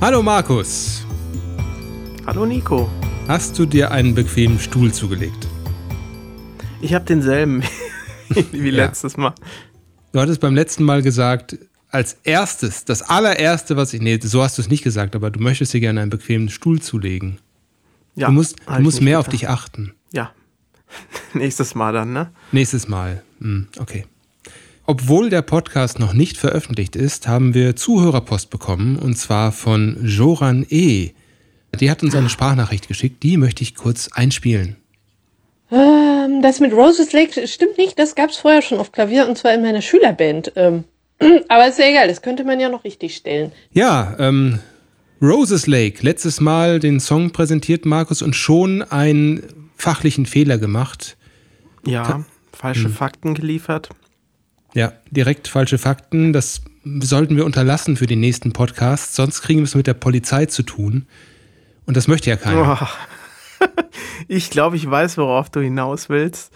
Hallo Markus. Hallo Nico. Hast du dir einen bequemen Stuhl zugelegt? Ich habe denselben wie ja. letztes Mal. Du hattest beim letzten Mal gesagt, als erstes, das allererste, was ich. Nee, so hast du es nicht gesagt, aber du möchtest dir gerne einen bequemen Stuhl zulegen. Ja. Du musst, du musst mehr getan. auf dich achten. Ja. Nächstes Mal dann, ne? Nächstes Mal. Hm, okay. Obwohl der Podcast noch nicht veröffentlicht ist, haben wir Zuhörerpost bekommen und zwar von Joran E. Die hat uns eine Sprachnachricht geschickt, die möchte ich kurz einspielen. Ähm, das mit Roses Lake stimmt nicht, das gab es vorher schon auf Klavier und zwar in meiner Schülerband. Ähm, aber ist ja egal, das könnte man ja noch richtig stellen. Ja, ähm, Roses Lake, letztes Mal den Song präsentiert, Markus, und schon einen fachlichen Fehler gemacht. Ja, Ka falsche hm. Fakten geliefert. Ja, direkt falsche Fakten. Das sollten wir unterlassen für den nächsten Podcast, sonst kriegen wir es mit der Polizei zu tun. Und das möchte ja keiner. Oh. ich glaube, ich weiß, worauf du hinaus willst.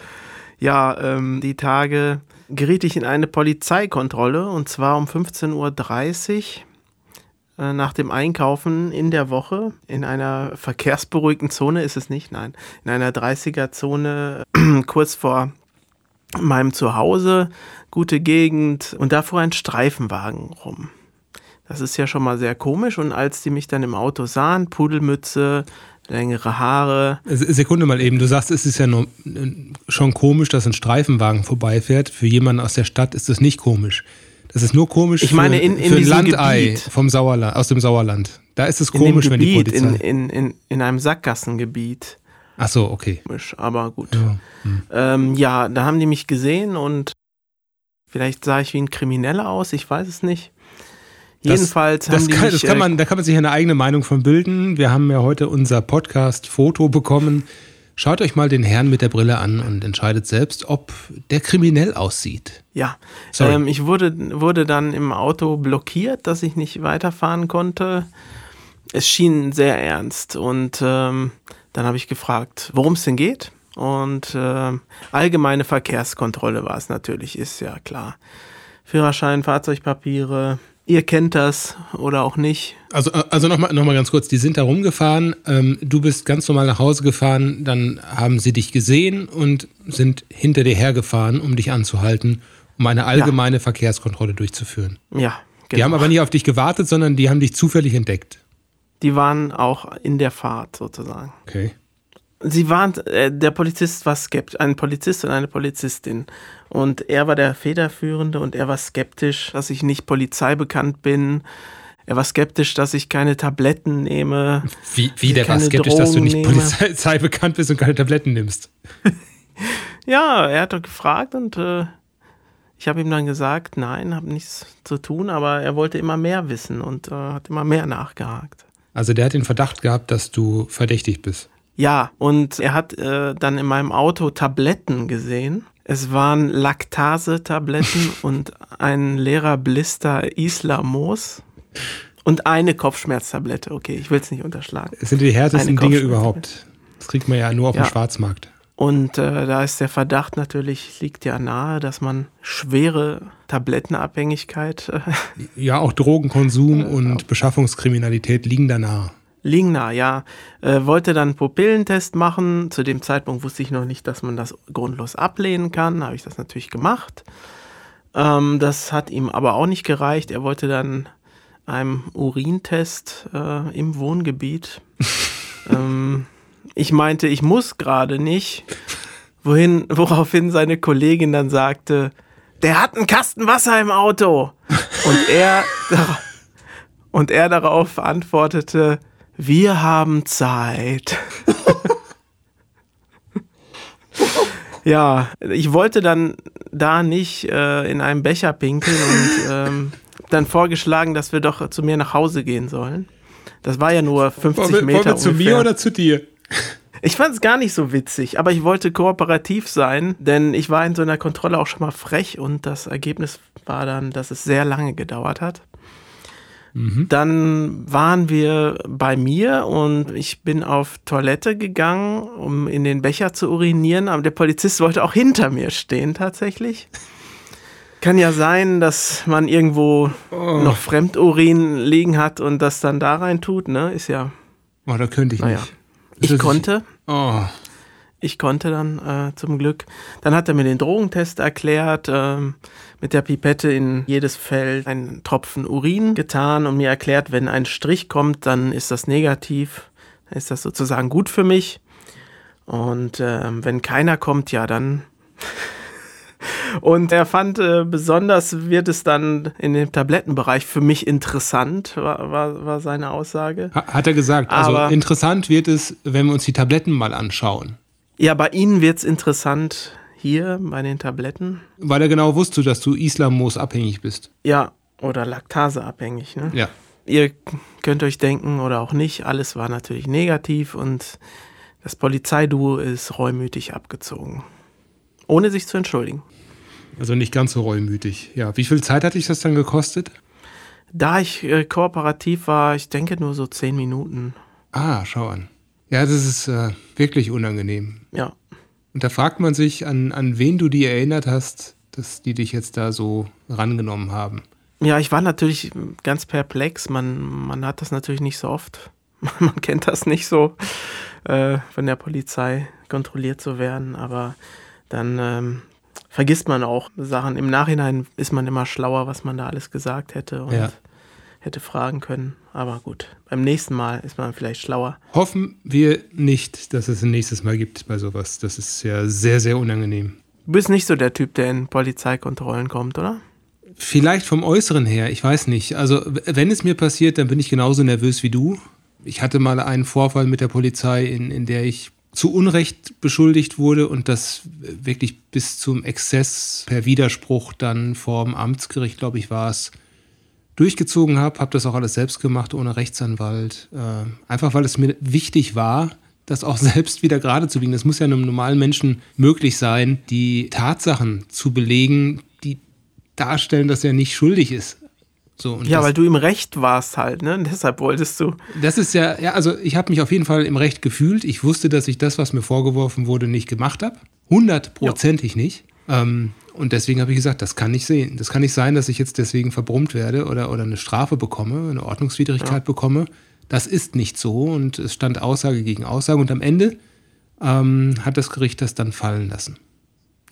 Ja, ähm, die Tage geriet ich in eine Polizeikontrolle und zwar um 15.30 Uhr äh, nach dem Einkaufen in der Woche in einer verkehrsberuhigten Zone ist es nicht, nein, in einer 30er-Zone kurz vor meinem Zuhause, gute Gegend und da fuhr ein Streifenwagen rum. Das ist ja schon mal sehr komisch und als die mich dann im Auto sahen, Pudelmütze, längere Haare. Sekunde mal eben, du sagst, es ist ja nur, schon komisch, dass ein Streifenwagen vorbeifährt. Für jemanden aus der Stadt ist das nicht komisch. Das ist nur komisch ich meine, in, in für ein Landei vom Sauerland, aus dem Sauerland. Da ist es komisch, Gebiet, wenn die Polizei... In, in, in, in einem Sackgassengebiet. Ach so, okay. Aber gut. Ja, hm. ähm, ja, da haben die mich gesehen und vielleicht sah ich wie ein Krimineller aus, ich weiß es nicht. Jedenfalls das, haben das die kann, mich, das kann man, da kann man sich eine eigene Meinung von bilden. Wir haben ja heute unser Podcast-Foto bekommen. Schaut euch mal den Herrn mit der Brille an und entscheidet selbst, ob der kriminell aussieht. Ja, ähm, ich wurde, wurde dann im Auto blockiert, dass ich nicht weiterfahren konnte. Es schien sehr ernst und ähm, dann habe ich gefragt, worum es denn geht. Und äh, allgemeine Verkehrskontrolle war es natürlich, ist ja klar. Führerschein, Fahrzeugpapiere, ihr kennt das oder auch nicht. Also, also nochmal noch mal ganz kurz, die sind da rumgefahren, ähm, du bist ganz normal nach Hause gefahren, dann haben sie dich gesehen und sind hinter dir hergefahren, um dich anzuhalten, um eine allgemeine ja. Verkehrskontrolle durchzuführen. Ja, genau. Die haben aber nicht auf dich gewartet, sondern die haben dich zufällig entdeckt. Die waren auch in der Fahrt sozusagen. Okay. Sie waren, äh, der Polizist war skeptisch, ein Polizist und eine Polizistin. Und er war der Federführende und er war skeptisch, dass ich nicht polizeibekannt bin. Er war skeptisch, dass ich keine Tabletten nehme. Wie, wie der war skeptisch, Drogen dass du nicht polizeibekannt bist und keine Tabletten nimmst? ja, er hat doch gefragt und äh, ich habe ihm dann gesagt, nein, habe nichts zu tun, aber er wollte immer mehr wissen und äh, hat immer mehr nachgehakt. Also der hat den Verdacht gehabt, dass du verdächtig bist. Ja, und er hat äh, dann in meinem Auto Tabletten gesehen. Es waren Laktase-Tabletten und ein leerer Blister Islamos und eine Kopfschmerztablette. Okay, ich will es nicht unterschlagen. Es sind die härtesten Dinge überhaupt. Das kriegt man ja nur auf ja. dem Schwarzmarkt. Und äh, da ist der Verdacht natürlich, liegt ja nahe, dass man schwere Tablettenabhängigkeit. Äh, ja, auch Drogenkonsum und Beschaffungskriminalität liegen da nahe. Lingner, ja, äh, wollte dann einen Pupillentest machen. Zu dem Zeitpunkt wusste ich noch nicht, dass man das grundlos ablehnen kann. Habe ich das natürlich gemacht. Ähm, das hat ihm aber auch nicht gereicht. Er wollte dann einen Urintest äh, im Wohngebiet. ähm, ich meinte, ich muss gerade nicht. Wohin, woraufhin seine Kollegin dann sagte, der hat einen Kasten Wasser im Auto. Und er, und er darauf antwortete, wir haben Zeit. ja, ich wollte dann da nicht äh, in einem Becher pinkeln und ähm, dann vorgeschlagen, dass wir doch zu mir nach Hause gehen sollen. Das war ja nur 50 wollen wir, Meter. Wollen wir zu mir oder zu dir? Ich fand es gar nicht so witzig, aber ich wollte kooperativ sein, denn ich war in so einer Kontrolle auch schon mal frech und das Ergebnis war dann, dass es sehr lange gedauert hat. Mhm. Dann waren wir bei mir und ich bin auf Toilette gegangen, um in den Becher zu urinieren, aber der Polizist wollte auch hinter mir stehen tatsächlich. Kann ja sein, dass man irgendwo Oh. noch Fremdurin liegen hat und das dann da rein tut, ne? Ist ja. Oh, da könnte ich Naja. nicht. Ich Das- konnte. Oh. Ich konnte dann äh, zum Glück. Dann hat er mir den Drogentest erklärt, ähm, mit der Pipette in jedes Feld einen Tropfen Urin getan und mir erklärt, wenn ein Strich kommt, dann ist das negativ. Dann ist das sozusagen gut für mich. Und ähm, wenn keiner kommt, ja, dann. Und er fand, äh, besonders wird es dann in dem Tablettenbereich für mich interessant, war, war, war seine Aussage. Ha- Hat er gesagt. Also Aber- interessant wird es, wenn wir uns die Tabletten mal anschauen. Ja, bei Ihnen wird es interessant hier bei den Tabletten. Weil er genau wusste, dass du Islamos abhängig bist. Ja, oder laktaseabhängig. Ne? Ja. Ihr könnt euch denken oder auch nicht, alles war natürlich negativ und das Polizeiduo ist reumütig abgezogen. Ohne sich zu entschuldigen. Also nicht ganz so reumütig. Ja. Wie viel Zeit hat dich das dann gekostet? Da ich äh, kooperativ war, ich denke nur so zehn Minuten. Ah, schau an. Ja, das ist äh, wirklich unangenehm. Ja. Und da fragt man sich, an, an wen du die erinnert hast, dass die dich jetzt da so rangenommen haben. Ja, ich war natürlich ganz perplex. Man, man hat das natürlich nicht so oft. Man kennt das nicht so, äh, von der Polizei kontrolliert zu werden. Aber dann ähm, vergisst man auch Sachen. Im Nachhinein ist man immer schlauer, was man da alles gesagt hätte und Ja. hätte fragen können. Aber gut, beim nächsten Mal ist man vielleicht schlauer. Hoffen wir nicht, dass es ein nächstes Mal gibt bei sowas. Das ist ja sehr, sehr unangenehm. Du bist nicht so der Typ, der in Polizeikontrollen kommt, oder? Vielleicht vom Äußeren her, ich weiß nicht. Also, wenn es mir passiert, dann bin ich genauso nervös wie du. Ich hatte mal einen Vorfall mit der Polizei, in, in der ich zu Unrecht beschuldigt wurde und das wirklich bis zum Exzess per Widerspruch dann vorm Amtsgericht, glaube ich, war es, durchgezogen habe. Habe das auch alles selbst gemacht, ohne Rechtsanwalt. Äh, einfach weil es mir wichtig war, das auch selbst wieder gerade zu biegen. Das muss ja einem normalen Menschen möglich sein, die Tatsachen zu belegen, die darstellen, dass er nicht schuldig ist. So, Ja, das, weil du im Recht warst halt, ne? Und deshalb wolltest du. das ist ja, ja, also ich habe mich auf jeden Fall im Recht gefühlt. Ich wusste, dass ich das, was mir vorgeworfen wurde, nicht gemacht habe. Hundertprozentig nicht. Ähm, und deswegen habe ich gesagt, das kann nicht sehen. Das kann nicht sein, dass ich jetzt deswegen verbrummt werde oder, oder eine Strafe bekomme, eine Ordnungswidrigkeit bekomme. Das ist nicht so. Und es stand Aussage gegen Aussage. Und am Ende ähm, hat das Gericht das dann fallen lassen.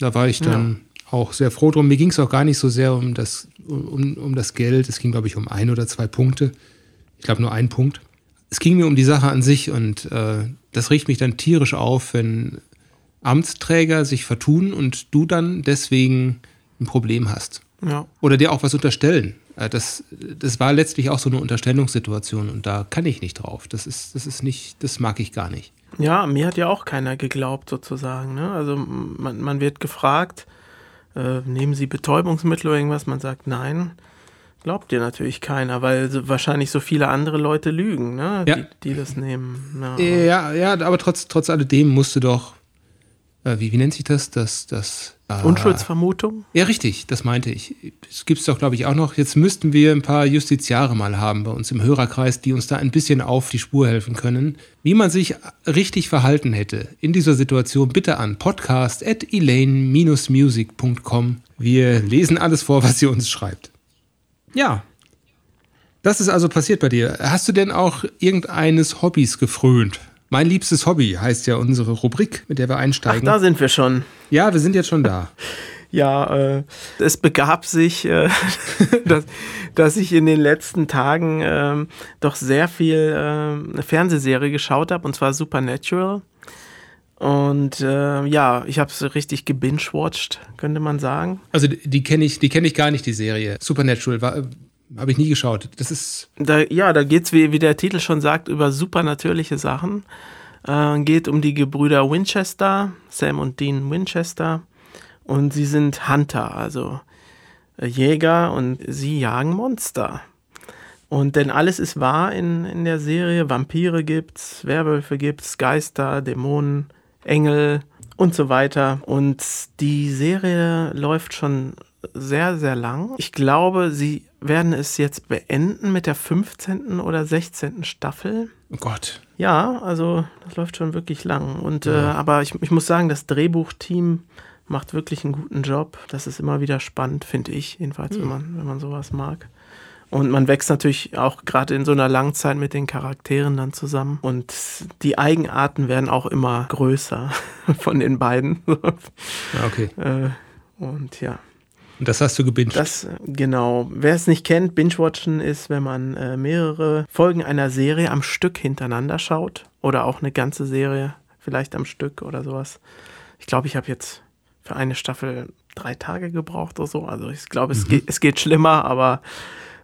Da war ich dann auch sehr froh drum. Mir ging es auch gar nicht so sehr um das, um, um das Geld. Es ging, glaube ich, um ein oder zwei Punkte. Ich glaube nur ein Punkt. Es ging mir um die Sache an sich und äh, das riecht mich dann tierisch auf, wenn Amtsträger sich vertun und du dann deswegen ein Problem hast. Ja. Oder dir auch was unterstellen. Äh, Das, das war letztlich auch so eine Unterstellungssituation und da kann ich nicht drauf. Das ist, das ist nicht, das mag ich gar nicht. Ja, mir hat ja auch keiner geglaubt, sozusagen. Ne? Also man, man wird gefragt, äh, nehmen Sie Betäubungsmittel oder irgendwas? Man sagt nein. Glaubt dir natürlich keiner, weil so, wahrscheinlich so viele andere Leute lügen, ne? Ja. die, die das nehmen. Ja, Ja, ja, aber trotz, trotz alledem musste doch, äh, wie, wie nennt sich das? Das, das äh, Unschuldsvermutung? Ja, richtig, das meinte ich. Es gibt es doch, glaube ich, auch noch. Jetzt müssten wir ein paar Justiziare mal haben bei uns im Hörerkreis, die uns da ein bisschen auf die Spur helfen können, wie man sich richtig verhalten hätte in dieser Situation. Bitte an podcast.elaine-music.com. Wir lesen alles vor, was ihr uns schreibt. Ja. Das ist also passiert bei dir. Hast du denn auch irgendeines Hobbys gefrönt? Mein liebstes Hobby heißt ja unsere Rubrik, mit der wir Ach, einsteigen. da sind wir schon. ja, wir sind jetzt schon da. Ja, äh, es begab sich, äh, dass, dass ich in den letzten Tagen ähm, doch sehr viel ähm, eine Fernsehserie geschaut habe, und zwar Supernatural. Und äh, ja, ich habe es richtig gebingewatcht, könnte man sagen. Also die, die kenne ich, die kenne ich gar nicht, die Serie. Supernatural war, habe ich nie geschaut. Das ist Da, ja, da geht's wie, wie der Titel schon sagt, über supernatürliche Sachen. Äh, geht um die Gebrüder Winchester, Sam und Dean Winchester. Und sie sind Hunter, also äh, Jäger und sie jagen Monster. Und denn alles ist wahr in, in der Serie. Vampire gibt's, Werwölfe gibt's, Geister, Dämonen, Engel und so weiter. Und die Serie läuft schon sehr, sehr lang. Ich glaube, sie werden es jetzt beenden mit der 15. oder 16. Staffel. oh Gott. Ja, also das läuft schon wirklich lang. Und äh, aber ich, ich muss sagen, das Drehbuchteam macht wirklich einen guten Job. Das ist immer wieder spannend, finde ich, jedenfalls, Hm. wenn, man, wenn man sowas mag. Und man wächst natürlich auch gerade in so einer Langzeit mit den Charakteren dann zusammen. Und die Eigenarten werden auch immer größer von den beiden. Ja, okay. Äh, Und ja, Und das hast du gebinged. das genau. Wer es nicht kennt, Binge-Watchen ist, wenn man äh, mehrere Folgen einer Serie am Stück hintereinander schaut. Oder auch eine ganze Serie vielleicht am Stück oder sowas. Ich glaube, ich habe jetzt für eine Staffel drei Tage gebraucht oder so. Also ich glaube, es, geht, es geht schlimmer, aber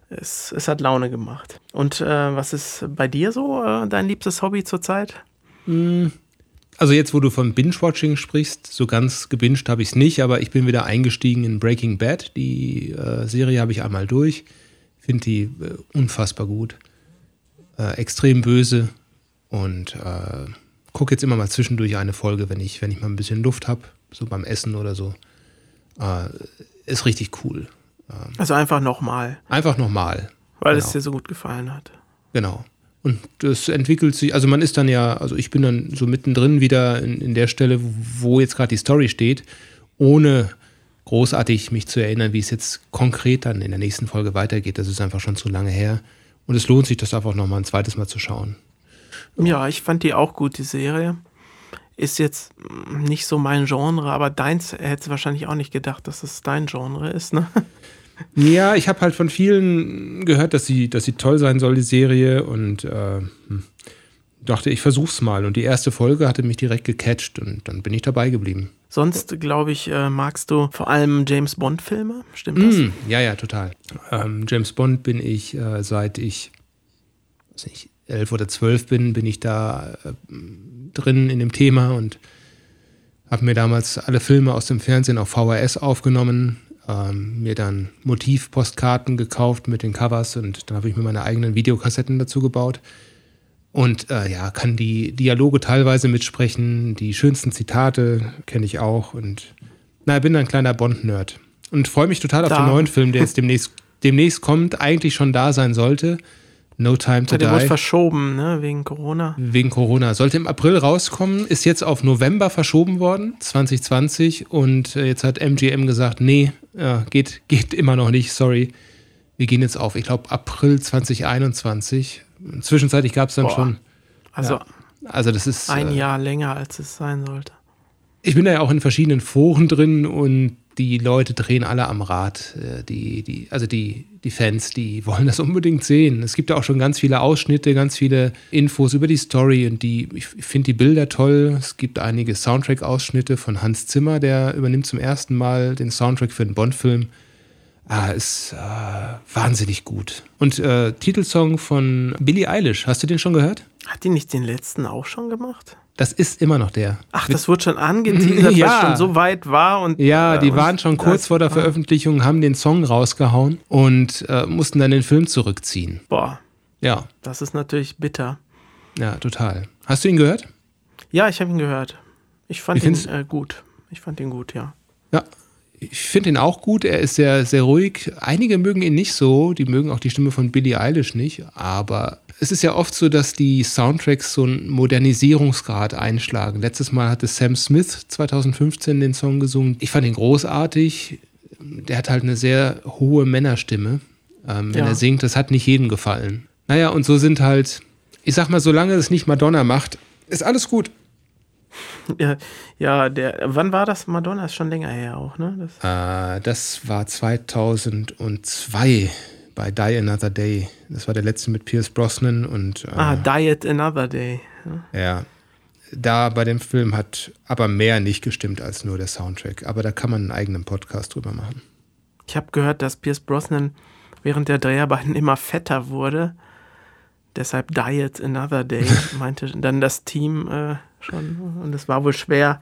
es, es hat Laune gemacht. Und äh, was ist bei dir so äh, dein liebstes Hobby zurzeit? Also jetzt, wo du von Binge-Watching sprichst, so ganz gebinged habe ich es nicht, aber ich bin wieder eingestiegen in Breaking Bad. Die äh, Serie habe ich einmal durch. Finde die äh, unfassbar gut. Äh, extrem böse. Und äh, gucke jetzt immer mal zwischendurch eine Folge, wenn ich, wenn ich mal ein bisschen Luft habe, so beim Essen oder so. Äh, ist richtig cool. Also einfach nochmal, Einfach nochmal. weil Genau. es dir so gut gefallen hat. Genau. Und das entwickelt sich, also man ist dann ja, also ich bin dann so mittendrin wieder in, in der Stelle, wo jetzt gerade die Story steht, ohne großartig mich zu erinnern, wie es jetzt konkret dann in der nächsten Folge weitergeht. Das ist einfach schon zu lange her. Und es lohnt sich, das einfach nochmal ein zweites Mal zu schauen. Ja, ich fand die auch gut, die Serie. Ist jetzt nicht so mein Genre, aber deins hättest du wahrscheinlich auch nicht gedacht, dass es dein Genre ist, ne? Ja, ich habe halt von vielen gehört, dass sie, dass sie toll sein soll, die Serie. Und äh, hm, dachte, ich versuch's mal. Und die erste Folge hatte mich direkt gecatcht und dann bin ich dabei geblieben. Sonst, glaube ich, äh, magst du vor allem James Bond-Filme. Stimmt das? Mm, ja, ja, total. Ähm, James Bond bin ich, äh, seit ich weiß nicht, elf oder zwölf bin, bin ich da äh, drin in dem Thema und habe mir damals alle Filme aus dem Fernsehen auf VHS aufgenommen, ähm, mir dann Motivpostkarten gekauft mit den Covers und dann habe ich mir meine eigenen Videokassetten dazu gebaut. Und äh, ja, kann die Dialoge teilweise mitsprechen, die schönsten Zitate kenne ich auch und na, bin ein kleiner Bond-Nerd und freue mich total auf Da. den neuen Film, der jetzt demnächst, demnächst kommt, eigentlich schon da sein sollte. No Time to Ja, der wurde Die. verschoben, ne? Wegen Corona. Wegen Corona. Sollte im April rauskommen, ist jetzt auf November verschoben worden, 2020. Und äh, jetzt hat MGM gesagt, nee, ja, geht, geht immer noch nicht, sorry. Wir gehen jetzt auf, ich glaube, April 2021. Zwischenzeitlich gab es dann Boah. schon, Also also das ist. ein äh, Jahr länger, als es sein sollte. Ich bin da ja auch in verschiedenen Foren drin und die Leute drehen alle am Rad. Äh, Die, die, also die, die Fans, die wollen das unbedingt sehen. Es gibt ja auch schon ganz viele Ausschnitte, ganz viele Infos über die Story und die, ich finde die Bilder toll. Es gibt einige Soundtrack-Ausschnitte von Hans Zimmer, der übernimmt zum ersten Mal den Soundtrack für einen Bond-Film. Ah, ist äh, wahnsinnig gut. Und äh, Titelsong von Billie Eilish, hast du den schon gehört? Hat die nicht den letzten auch schon gemacht? Das ist immer noch der. Ach, das wurde schon angeteasert, weil Ja. es schon so weit war. Und, Ja, die äh, waren schon kurz vor der Veröffentlichung, haben den Song rausgehauen und äh, mussten dann den Film zurückziehen. Boah, Ja, das ist natürlich bitter. ja, total. Hast du ihn gehört? Ja, ich habe ihn gehört. Ich fand ihn äh, gut. Ich fand ihn gut, ja. Ja. Ich finde ihn auch gut. Er ist sehr, sehr ruhig. Einige mögen ihn nicht so. Die mögen auch die Stimme von Billie Eilish nicht. Aber es ist ja oft so, dass die Soundtracks so einen Modernisierungsgrad einschlagen. Letztes Mal hatte Sam Smith 2015 den Song gesungen. Ich fand ihn großartig. Der hat halt eine sehr hohe Männerstimme, ähm, wenn Ja. er singt. Das hat nicht jedem gefallen. Naja, und so sind halt, ich sag mal, solange es nicht Madonna macht, ist alles gut. Ja, ja der, wann war das? Madonna ist schon länger her auch, ne? Das, Äh, das war 2002 bei Die Another Day. Das war der letzte mit Pierce Brosnan und äh, ah, Diet Another Day. ja, da bei dem Film hat aber mehr nicht gestimmt als nur der Soundtrack. Aber da kann man einen eigenen Podcast drüber machen. Ich habe gehört, dass Pierce Brosnan während der Dreharbeiten immer fetter wurde. Deshalb Diet Another Day, meinte dann das Team äh, schon. Und es war wohl schwer,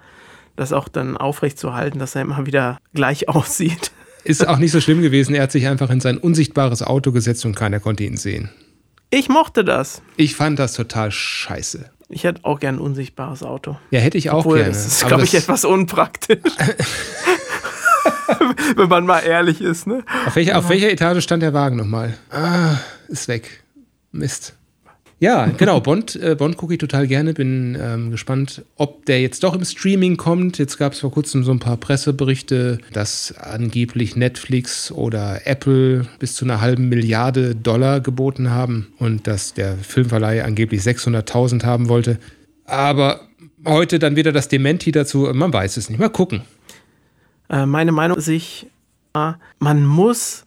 das auch dann aufrechtzuerhalten, dass er immer wieder gleich aussieht. Ist auch nicht so schlimm gewesen. Er hat sich einfach in sein unsichtbares Auto gesetzt und keiner konnte ihn sehen. Ich mochte das. Ich fand das total scheiße. Ich hätte auch gern ein unsichtbares Auto. Ja, hätte ich auch Obwohl, gerne. das ist, glaube ich, etwas unpraktisch. Wenn man mal ehrlich ist, ne? auf, welcher, auf welcher Etage stand der Wagen nochmal? Ah, ist weg. Mist. Ja, genau. Bond, äh, Bond gucke ich total gerne. Bin ähm, gespannt, ob der jetzt doch im Streaming kommt. Jetzt gab es vor kurzem so ein paar Presseberichte, dass angeblich Netflix oder Apple bis zu einer halben Milliarde Dollar geboten haben und dass der Filmverleih angeblich 600.000 haben wollte. Aber heute dann wieder das Dementi dazu. Man weiß es nicht. Mal gucken. Äh, meine Meinung ist, ich, man muss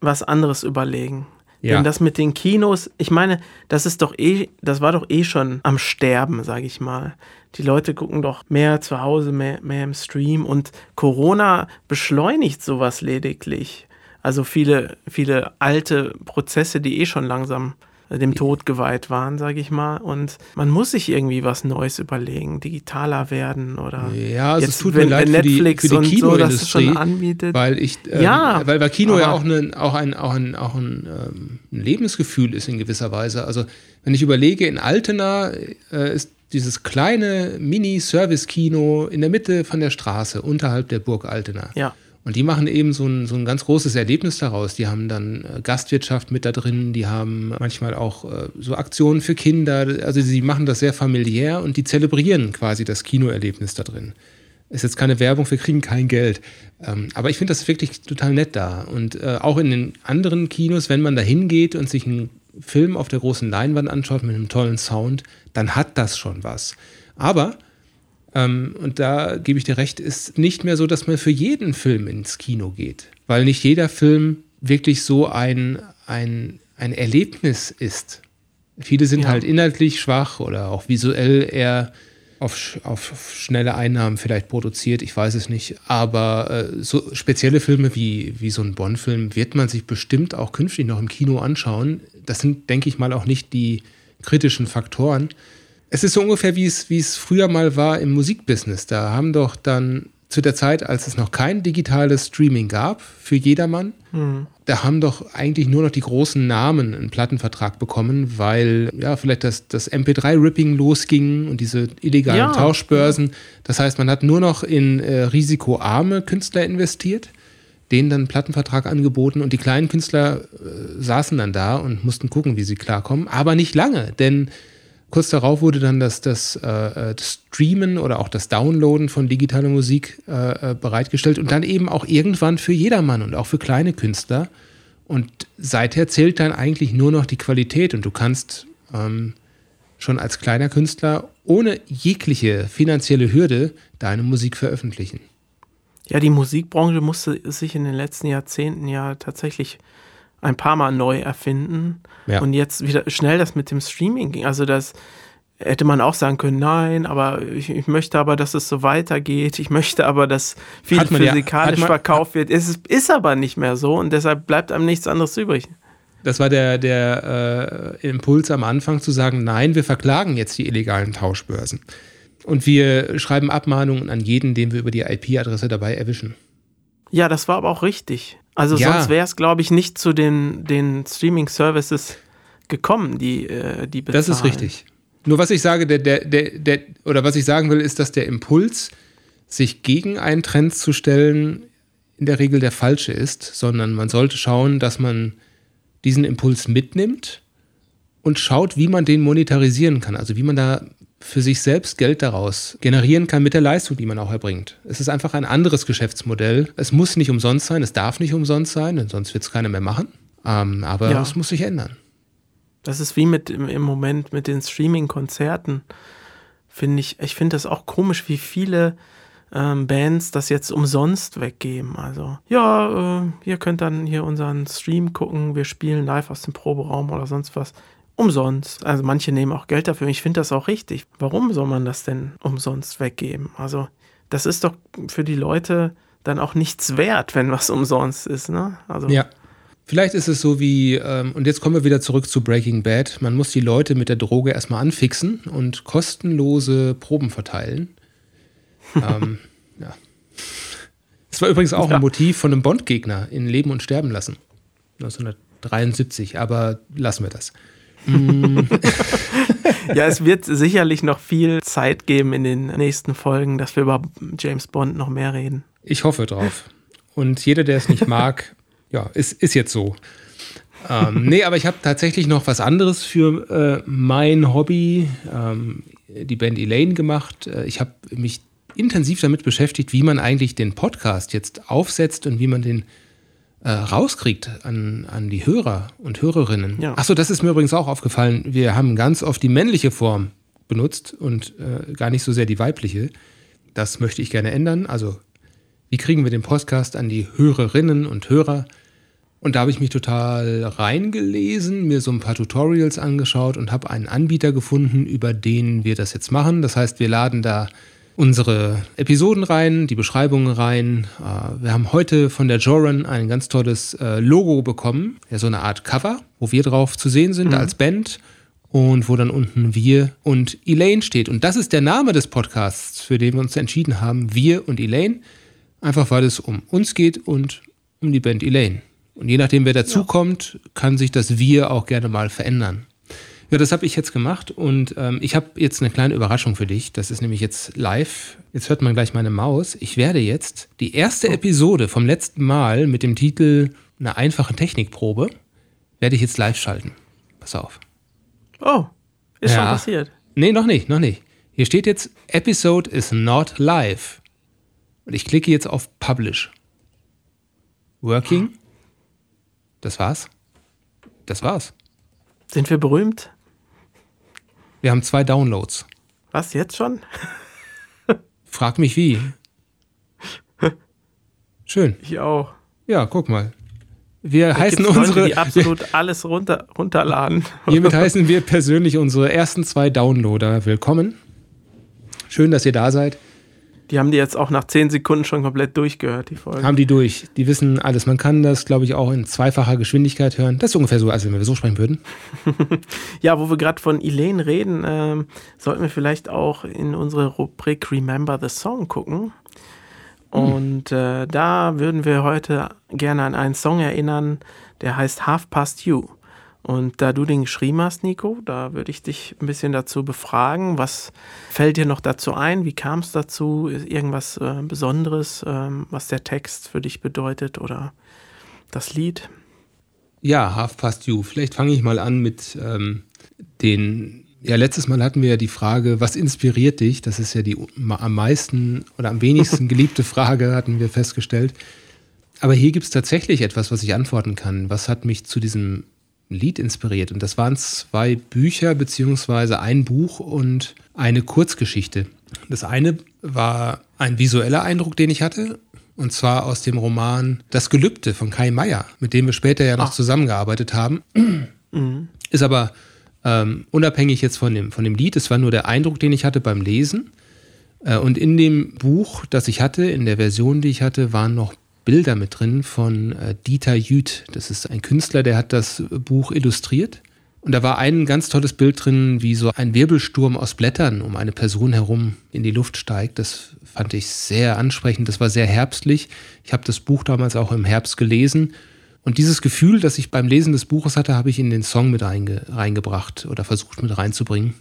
was anderes überlegen. Ja. Denn das mit den Kinos, ich meine, das ist doch eh, das war doch eh schon am Sterben, sage ich mal. Die Leute gucken doch mehr zu Hause, mehr, mehr im Stream und Corona beschleunigt sowas lediglich. Also viele, viele alte Prozesse, die eh schon langsam dem Tod geweiht waren, sage ich mal. Und man muss sich irgendwie was Neues überlegen, digitaler werden oder ja, also es tut wenn, mir leid Netflix für die, für die Kinoindustrie, so, anbietet. weil ich ähm, ja, weil bei Kino ja auch, eine, auch ein auch ein auch ein, ähm, ein, Lebensgefühl ist in gewisser Weise. Also wenn ich überlege, in Altena äh, ist dieses kleine Mini-Service-Kino in der Mitte von der Straße unterhalb der Burg Altena. Ja. Und die machen eben so ein, so ein ganz großes Erlebnis daraus. Die haben dann äh, Gastwirtschaft mit da drin, die haben manchmal auch äh, so Aktionen für Kinder. Also sie machen das sehr familiär und die zelebrieren quasi das Kinoerlebnis da drin. Ist jetzt keine Werbung, wir kriegen kein Geld. Ähm, aber ich finde das wirklich total nett da. Und äh, auch in den anderen Kinos, wenn man da hingeht und sich einen Film auf der großen Leinwand anschaut mit einem tollen Sound, dann hat das schon was. Aber ähm, und da gebe ich dir recht, ist nicht mehr so, dass man für jeden Film ins Kino geht, weil nicht jeder Film wirklich so ein, ein, ein Erlebnis ist. Viele sind ja. halt inhaltlich schwach oder auch visuell eher auf, auf schnelle Einnahmen vielleicht produziert, ich weiß es nicht. Aber äh, so spezielle Filme wie, wie so ein Bond-Film wird man sich bestimmt auch künftig noch im Kino anschauen. Das sind, denke ich mal, auch nicht die kritischen Faktoren. Es ist so ungefähr, wie es, wie es früher mal war im Musikbusiness. Da haben doch dann zu der Zeit, als es noch kein digitales Streaming gab für jedermann, mhm. da haben doch eigentlich nur noch die großen Namen einen Plattenvertrag bekommen, weil ja vielleicht das, das MP3-Ripping losging und diese illegalen ja. Tauschbörsen. Das heißt, man hat nur noch in äh, risikoarme Künstler investiert, denen dann einen Plattenvertrag angeboten und die kleinen Künstler äh, saßen dann da und mussten gucken, wie sie klarkommen. Aber nicht lange, denn Kurz darauf wurde dann das, das, äh, das Streamen oder auch das Downloaden von digitaler Musik äh, äh, bereitgestellt und dann eben auch irgendwann für jedermann und auch für kleine Künstler. Und seither zählt dann eigentlich nur noch die Qualität und du kannst ähm, schon als kleiner Künstler ohne jegliche finanzielle Hürde deine Musik veröffentlichen. Ja, die Musikbranche musste sich in den letzten Jahrzehnten ja tatsächlich ein paar Mal neu erfinden. Ja. Und jetzt wieder schnell das mit dem Streaming ging. Also das hätte man auch sagen können, nein, aber ich, ich möchte aber, dass es so weitergeht. Ich möchte aber, dass viel physikalisch ja, verkauft wird. Es ist, ist, aber nicht mehr so und deshalb bleibt einem nichts anderes übrig. Das war der, der äh, Impuls am Anfang zu sagen, nein, wir verklagen jetzt die illegalen Tauschbörsen. Und wir schreiben Abmahnungen an jeden, den wir über die IP-Adresse dabei erwischen. Ja, das war aber auch richtig. Also ja. sonst wäre es, glaube ich, nicht zu den, den Streaming-Services gekommen, die, äh, die bezahlen. Das ist richtig. Nur was ich sage, der, der, der, der, oder was ich sagen will, ist, dass der Impuls, sich gegen einen Trend zu stellen, in der Regel der falsche ist, sondern man sollte schauen, dass man diesen Impuls mitnimmt und schaut, wie man den monetarisieren kann. Also wie man da für sich selbst Geld daraus generieren kann mit der Leistung, die man auch erbringt. Es ist einfach ein anderes Geschäftsmodell. Es muss nicht umsonst sein, es darf nicht umsonst sein, denn sonst wird es keiner mehr machen. Ähm, aber ja. es muss sich ändern. Das ist wie mit im, Moment mit den Streaming-Konzerten. Finde ich, ich finde das auch komisch, wie viele ähm, Bands das jetzt umsonst weggeben. Also, ja, äh, ihr könnt dann hier unseren Stream gucken, wir spielen live aus dem Proberaum oder sonst was umsonst. Also manche nehmen auch Geld dafür. Ich finde das auch richtig. Warum soll man das denn umsonst weggeben? Also das ist doch für die Leute dann auch nichts wert, wenn was umsonst ist. Ne? Also ja. Vielleicht ist es so wie, ähm, und jetzt kommen wir wieder zurück zu Breaking Bad, man muss die Leute mit der Droge erstmal anfixen und kostenlose Proben verteilen. ähm, ja. Das war übrigens auch ja. ein Motiv von einem Bond-Gegner in Leben und Sterben lassen. 1973, aber lassen wir das. Ja, es wird sicherlich noch viel Zeit geben in den nächsten Folgen, dass wir über James Bond noch mehr reden. Ich hoffe drauf. Und jeder, der es nicht mag, ja, ist, ist jetzt so. ähm, nee, aber ich habe tatsächlich noch was anderes für äh, mein Hobby, ähm, die Band Elaine gemacht. Äh, ich habe mich intensiv damit beschäftigt, wie man eigentlich den Podcast jetzt aufsetzt und wie man den äh, rauskriegt an, an die Hörer und Hörerinnen. Ja. Achso, das ist mir übrigens auch aufgefallen. Wir haben ganz oft die männliche Form benutzt und äh, gar nicht so sehr die weibliche. Das möchte ich gerne ändern. Also, wie kriegen wir den Podcast an die Hörerinnen und Hörer? Und da habe ich mich total reingelesen, mir so ein paar Tutorials angeschaut und habe einen Anbieter gefunden, über den wir das jetzt machen. Das heißt, wir laden da unsere Episoden rein, die Beschreibungen rein. Äh, wir haben heute von der Joran ein ganz tolles äh, Logo bekommen, ja, so eine Art Cover, wo wir drauf zu sehen sind mhm. als Band und wo dann unten wir und Elaine steht. Und das ist der Name des Podcasts, für den wir uns entschieden haben, wir und Elaine, einfach weil es um uns geht und um die Band Elaine. Und je nachdem, wer dazukommt, ja. kann sich das Wir auch gerne mal verändern. Ja, das habe ich jetzt gemacht und ähm, ich habe jetzt eine kleine Überraschung für dich. Das ist nämlich jetzt live. Jetzt hört man gleich meine Maus. Ich werde jetzt die erste oh. Episode vom letzten Mal mit dem Titel Eine einfache Technikprobe, werde ich jetzt live schalten. Pass auf. Oh, ist ja. schon passiert. Nee, noch nicht, noch nicht. Hier steht jetzt, Episode is not live. Und ich klicke jetzt auf Publish. Working. Das war's. Das war's. Sind wir berühmt? Wir haben zwei Downloads. Was, jetzt schon? Frag mich wie. Schön. Ich auch. Ja, guck mal. Wir da heißen unsere. Leute, die absolut alles runter, runterladen. Hiermit heißen wir persönlich unsere ersten zwei Downloader willkommen. Schön, dass ihr da seid. Die haben die jetzt auch nach zehn Sekunden schon komplett durchgehört, die Folge. Haben die durch. Die wissen alles. Man kann das, glaube ich, auch in zweifacher Geschwindigkeit hören. Das ist ungefähr so, als wenn wir so sprechen würden. ja, wo wir gerade von Elaine reden, ähm, sollten wir vielleicht auch in unsere Rubrik Remember the Song gucken. Hm. Und äh, da würden wir heute gerne an einen Song erinnern, der heißt Half Past You. Und da du den geschrieben hast, Nico, da würde ich dich ein bisschen dazu befragen. Was fällt dir noch dazu ein? Wie kam es dazu? Ist irgendwas äh, Besonderes, ähm, was der Text für dich bedeutet oder das Lied? Ja, Half Past You. Vielleicht fange ich mal an mit ähm, den. Ja, letztes Mal hatten wir ja die Frage, was inspiriert dich? Das ist ja die am meisten oder am wenigsten geliebte Frage, hatten wir festgestellt. Aber hier gibt es tatsächlich etwas, was ich antworten kann. Was hat mich zu diesem Lied inspiriert. Und das waren zwei Bücher, beziehungsweise ein Buch und eine Kurzgeschichte. Das eine war ein visueller Eindruck, den ich hatte. Und zwar aus dem Roman Das Gelübde von Kai Meier, mit dem wir später ja noch Ach. zusammengearbeitet haben. Mhm. Ist aber ähm, unabhängig jetzt von dem, von dem Lied. Es war nur der Eindruck, den ich hatte beim Lesen. Äh, und in dem Buch, das ich hatte, in der Version, die ich hatte, waren noch Bilder mit drin von äh, Dieter Jüth. Das ist ein Künstler, der hat das Buch illustriert. Und da war ein ganz tolles Bild drin, wie so ein Wirbelsturm aus Blättern um eine Person herum in die Luft steigt. Das fand ich sehr ansprechend. Das war sehr herbstlich. Ich habe das Buch damals auch im Herbst gelesen. Und dieses Gefühl, das ich beim Lesen des Buches hatte, habe ich in den Song mit reinge reingebracht oder versucht mit reinzubringen.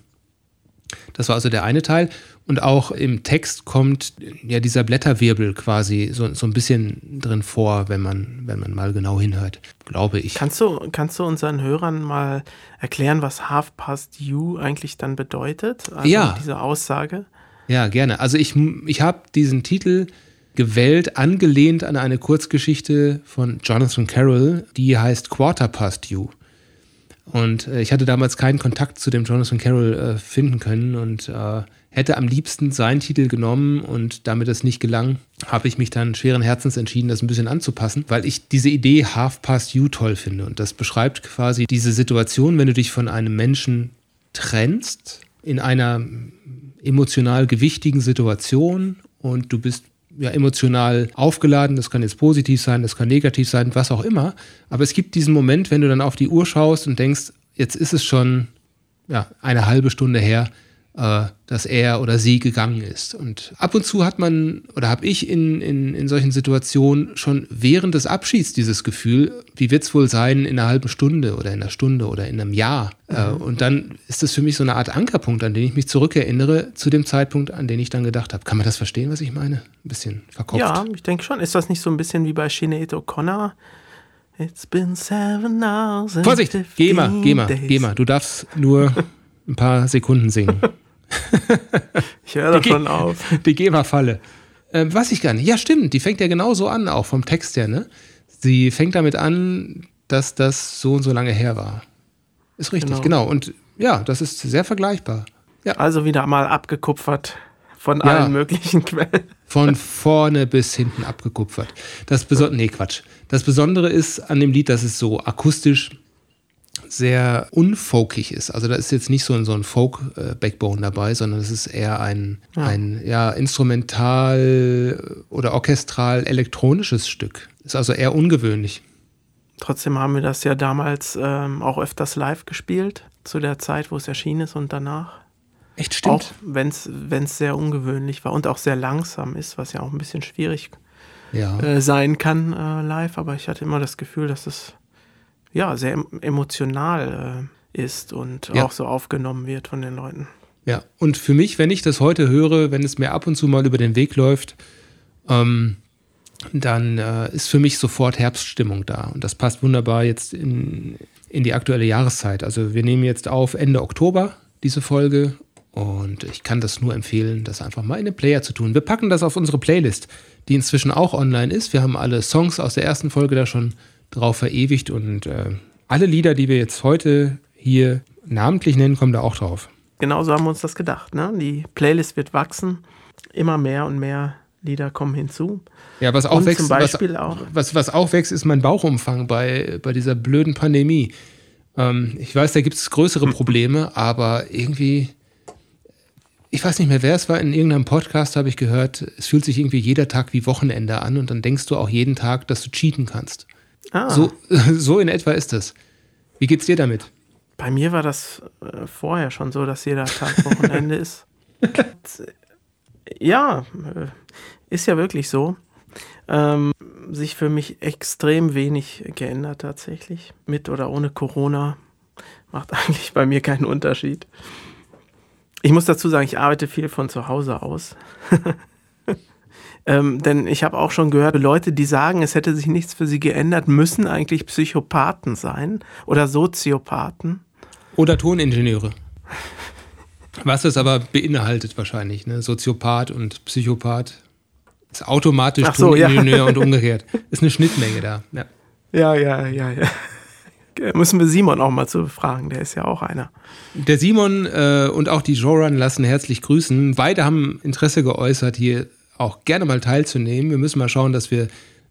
Das war also der eine Teil. Und auch im Text kommt ja dieser Blätterwirbel quasi so, so ein bisschen drin vor, wenn man, wenn man mal genau hinhört, glaube ich. Kannst du, kannst du unseren Hörern mal erklären, was Half Past You eigentlich dann bedeutet? Also ja. Diese Aussage? Ja, gerne. Also ich, ich habe diesen Titel gewählt, angelehnt an eine Kurzgeschichte von Jonathan Carroll, die heißt Quarter Past You. Und äh, ich hatte damals keinen Kontakt zu dem Jonathan Carroll äh, finden können und äh, hätte am liebsten seinen Titel genommen und damit es nicht gelang, habe ich mich dann schweren Herzens entschieden, das ein bisschen anzupassen, weil ich diese Idee Half Past You toll finde. Und das beschreibt quasi diese Situation, wenn du dich von einem Menschen trennst in einer emotional gewichtigen Situation und du bist ja, emotional aufgeladen. Das kann jetzt positiv sein, das kann negativ sein, was auch immer. Aber es gibt diesen Moment, wenn du dann auf die Uhr schaust und denkst, jetzt ist es schon ja, eine halbe Stunde her, dass er oder sie gegangen ist. Und ab und zu hat man oder habe ich in, in, in solchen Situationen schon während des Abschieds dieses Gefühl, wie wird es wohl sein in einer halben Stunde oder in einer Stunde oder in einem Jahr. Äh, mhm. Äh, und dann ist das für mich so eine Art Ankerpunkt, an den ich mich zurückerinnere, zu dem Zeitpunkt, an den ich dann gedacht habe. Kann man das verstehen, was ich meine? Ein bisschen verkopft. Ja, ich denke schon. Ist das nicht so ein bisschen wie bei Sinead O'Connor? It's been seven hours. Vorsicht, geh mal, geh mal, 15 geh mal. Du darfst nur ein paar Sekunden singen. Ich höre Die- schon auf. Die GEMA-Falle. Ähm, weiß ich gar nicht. Ja, stimmt. Die fängt ja genauso an, auch vom Text her, ne? Sie fängt damit an, dass das so und so lange her war. Ist richtig, Genau. genau. Und ja, das ist sehr vergleichbar. Ja, Also wieder mal abgekupfert von Ja. allen möglichen Quellen. von vorne bis hinten abgekupfert. Das Besondere, nee, Quatsch. Das Besondere ist an dem Lied, dass es so akustisch sehr unfolkig ist. Also da ist jetzt nicht so ein, so ein Folk-Backbone dabei, sondern es ist eher ein, ein ja, instrumental oder orchestral elektronisches Stück. Ist also eher ungewöhnlich. Trotzdem haben wir das ja damals ähm, auch öfters live gespielt, zu der Zeit, wo es erschienen ist und danach. Echt stimmt. Auch wenn es sehr ungewöhnlich war und auch sehr langsam ist, was ja auch ein bisschen schwierig ja. äh, sein kann äh, live. Aber ich hatte immer das Gefühl, dass es ja sehr em emotional äh, ist und Ja. auch so aufgenommen wird von den Leuten. Ja, und für mich, wenn ich das heute höre, wenn es mir ab und zu mal über den Weg läuft, ähm, dann äh, ist für mich sofort Herbststimmung da. Und das passt wunderbar jetzt in, in die aktuelle Jahreszeit. Also wir nehmen jetzt auf Ende Oktober diese Folge und ich kann das nur empfehlen, das einfach mal in den Player zu tun. Wir packen das auf unsere Playlist, die inzwischen auch online ist. Wir haben alle Songs aus der ersten Folge da schon drauf verewigt und äh, alle Lieder, die wir jetzt heute hier namentlich nennen, kommen da auch drauf. Genauso haben wir uns das gedacht. Ne? Die Playlist wird wachsen, immer mehr und mehr Lieder kommen hinzu. Ja, was auch Und wächst, zum Beispiel was, auch- Was, was auch wächst, ist mein Bauchumfang bei, bei dieser blöden Pandemie. Ähm, ich weiß, da gibt es größere Probleme, aber irgendwie, ich weiß nicht mehr, wer es war, in irgendeinem Podcast habe ich gehört, es fühlt sich irgendwie jeder Tag wie Wochenende an und dann denkst du auch jeden Tag, dass du cheaten kannst. Ah, So, so in etwa ist das. Wie geht's dir damit? bei mir war das äh, vorher schon so, dass jeder Tag Wochenende ist. Ja, äh, ist ja wirklich so. Ähm, sich für mich extrem wenig geändert tatsächlich. Mit oder ohne Corona macht eigentlich bei mir keinen Unterschied. Ich muss dazu sagen, ich arbeite viel von zu Hause aus. Ähm, denn ich habe auch schon gehört, Leute, die sagen, es hätte sich nichts für sie geändert, müssen eigentlich Psychopathen sein oder Soziopathen. Oder Toningenieure. Was das aber beinhaltet wahrscheinlich, ne? Soziopath und Psychopath. Ist automatisch Ach so, ja. Toningenieur und umgekehrt. Ist eine Schnittmenge da. Ja. Ja, ja, ja, ja. Müssen wir Simon auch mal zu befragen, der ist ja auch einer. Der Simon äh, und auch die Joran lassen herzlich grüßen. Beide haben Interesse geäußert, hier auch gerne mal teilzunehmen. Wir müssen mal schauen, dass wir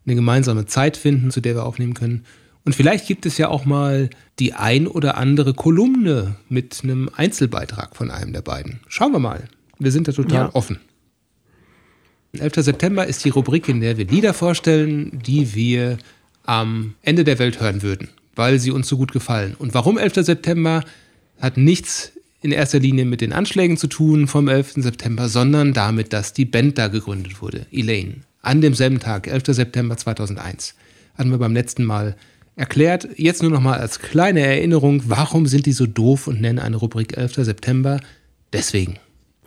eine gemeinsame Zeit finden, zu der wir aufnehmen können. Und vielleicht gibt es ja auch mal die ein oder andere Kolumne mit einem Einzelbeitrag von einem der beiden. Schauen wir mal. Wir sind da total Ja. offen. 11. September ist die Rubrik, in der wir Lieder vorstellen, die wir am Ende der Welt hören würden, weil sie uns so gut gefallen. Und warum 11. September hat nichts in erster Linie mit den Anschlägen zu tun vom 11. September, sondern damit, dass die Band da gegründet wurde, Elaine. An demselben Tag, 11. September 2001. Hatten wir beim letzten Mal erklärt. Jetzt nur noch mal als kleine Erinnerung, warum sind die so doof und nennen eine Rubrik 11. September? Deswegen.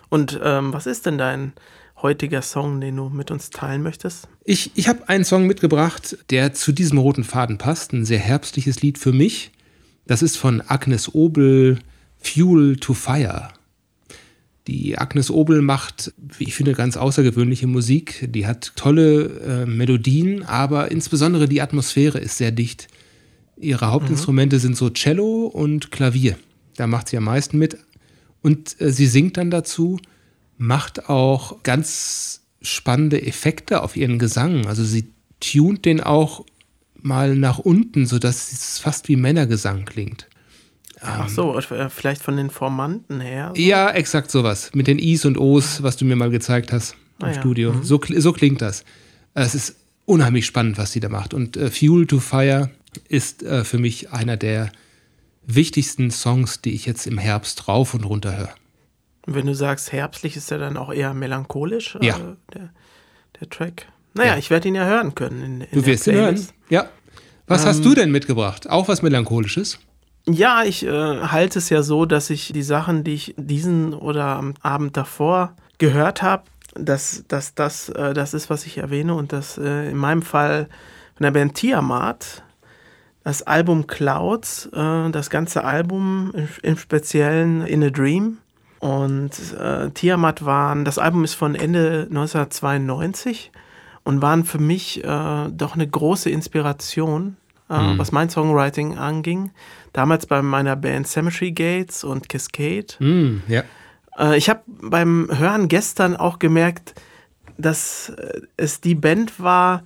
Und ähm, was ist denn dein heutiger Song, den du mit uns teilen möchtest? Ich, ich habe einen Song mitgebracht, der zu diesem roten Faden passt. Ein sehr herbstliches Lied für mich. Das ist von Agnes Obel, Fuel to Fire. Die Agnes Obel macht, wie ich finde, ganz außergewöhnliche Musik. Die hat tolle äh, Melodien, aber insbesondere die Atmosphäre ist sehr dicht. Ihre Hauptinstrumente sind so Cello und Klavier. Da macht sie am meisten mit. Und äh, sie singt dann dazu, macht auch ganz spannende Effekte auf ihren Gesang. Also sie tunt den auch mal nach unten, sodass es fast wie Männergesang klingt. Ach so, äh, vielleicht von den Formanten her. Ja, exakt sowas. Mit den Is und Os, was du mir mal gezeigt hast im Ah ja. Studio. So, kl- so klingt das. Äh, Es ist unheimlich spannend, was sie da macht. Und äh, Fuel to Fire ist äh, für mich einer der wichtigsten Songs, die ich jetzt im Herbst rauf und runter höre. Und Wenn du sagst herbstlich, ist er dann auch eher melancholisch, Ja. äh, der, der Track? Naja, Ja. ich werde ihn ja hören können. In, in Du wirst ihn hören. Ja. Was Ähm, hast du denn mitgebracht? Auch was Melancholisches? Ja, ich äh, halte es ja so, dass ich die Sachen, die ich diesen oder am Abend davor gehört habe, dass, dass das äh, das ist, was ich erwähne und dass äh, in meinem Fall von der Band Tiamat das Album Clouds, äh, das ganze Album im, im, Speziellen In a Dream. Und äh, Tiamat waren, das Album ist von Ende 1992 und waren für mich äh, doch eine große Inspiration, äh, mhm. was mein Songwriting anging. Damals bei meiner Band Cemetery Gates und Cascade. Mhm, ja. Äh, ich habe beim Hören gestern auch gemerkt, dass äh, es die Band war,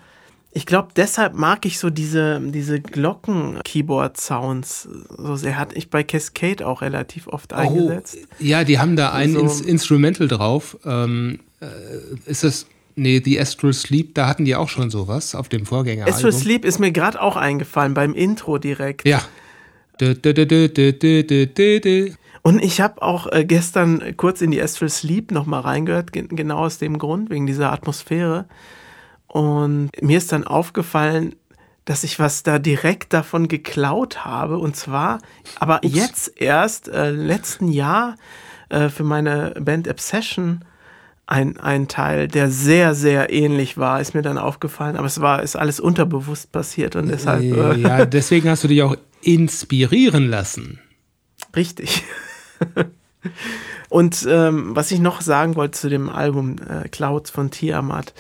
ich glaube, deshalb mag ich so diese, diese Glocken-Keyboard-Sounds so sehr. Hatte ich bei Cascade auch relativ oft oh, eingesetzt. Ja, die haben da ein so. Ins Instrumental drauf. Ähm, äh, ist das. Nee, die Astral Sleep, da hatten die auch schon sowas auf dem Vorgänger. Astral Sleep ist mir gerade auch eingefallen, beim Intro direkt. Ja. Und ich habe auch äh, gestern kurz in die Astral Sleep nochmal reingehört, genau aus dem Grund, wegen dieser Atmosphäre. Und mir ist dann aufgefallen, dass ich was da direkt davon geklaut habe. Und zwar, aber Ups. jetzt erst, äh, letzten Jahr äh, für meine Band Obsession ein, ein Teil, der sehr, sehr ähnlich war, ist mir dann aufgefallen. Aber es war, ist alles unterbewusst passiert und deshalb. Äh, ja, deswegen hast du dich auch inspirieren lassen. Richtig. und ähm, was ich noch sagen wollte zu dem Album äh, Clouds von Tiamat,